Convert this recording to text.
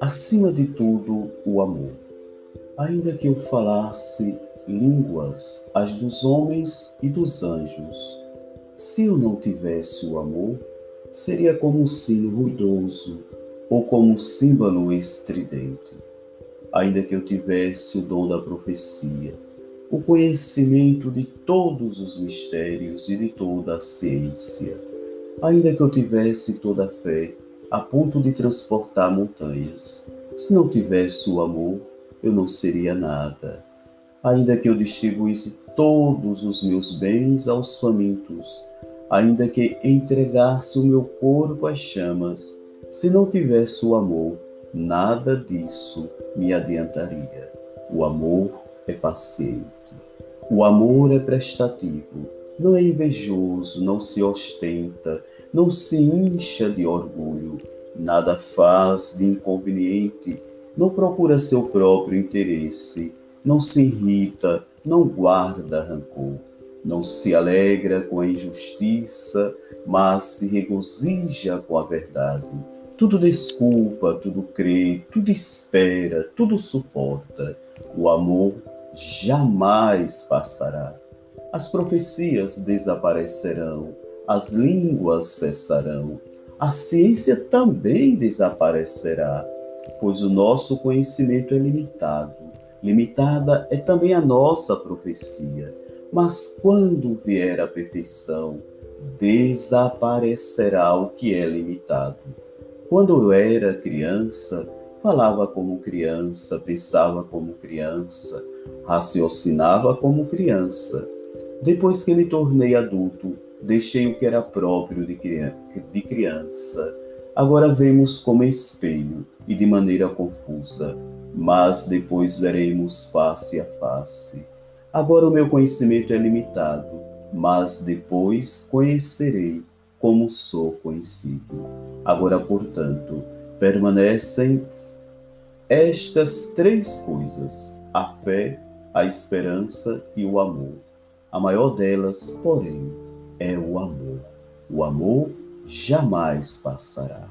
acima de tudo, o amor. Ainda que eu falasse línguas, as dos homens e dos anjos, se eu não tivesse o amor, seria como um sino ruidoso ou como um símbolo estridente. Ainda que eu tivesse o dom da profecia, o conhecimento de todos os mistérios e de toda a ciência, ainda que eu tivesse toda a fé a ponto de transportar montanhas, se não tivesse o amor, eu não seria nada. Ainda que eu distribuísse todos os meus bens aos famintos, ainda que entregasse o meu corpo às chamas, se não tivesse o amor, nada disso me adiantaria. O amor é paciente. O amor é prestativo. Não é invejoso, não se ostenta, não se incha de orgulho, nada faz de inconveniente, não procura seu próprio interesse, não se irrita, não guarda rancor não se alegra com a injustiça, mas se regozija com a verdade. Tudo desculpa, tudo crê, tudo espera, tudo suporta. O amor jamais passará. As profecias desaparecerão, as línguas cessarão, a ciência também desaparecerá, pois o nosso conhecimento é limitado. Limitada é também a nossa profecia mas quando vier a perfeição, desaparecerá o que é limitado. Quando eu era criança, falava como criança, pensava como criança, raciocinava como criança. Depois que me tornei adulto, deixei o que era próprio de criança. Agora vemos como espelho e de maneira confusa, mas depois veremos face a face. Agora o meu conhecimento é limitado, mas depois conhecerei como sou conhecido. Agora, portanto, permanecem estas três coisas: a fé, a esperança e o amor. A maior delas, porém, é o amor. O amor jamais passará.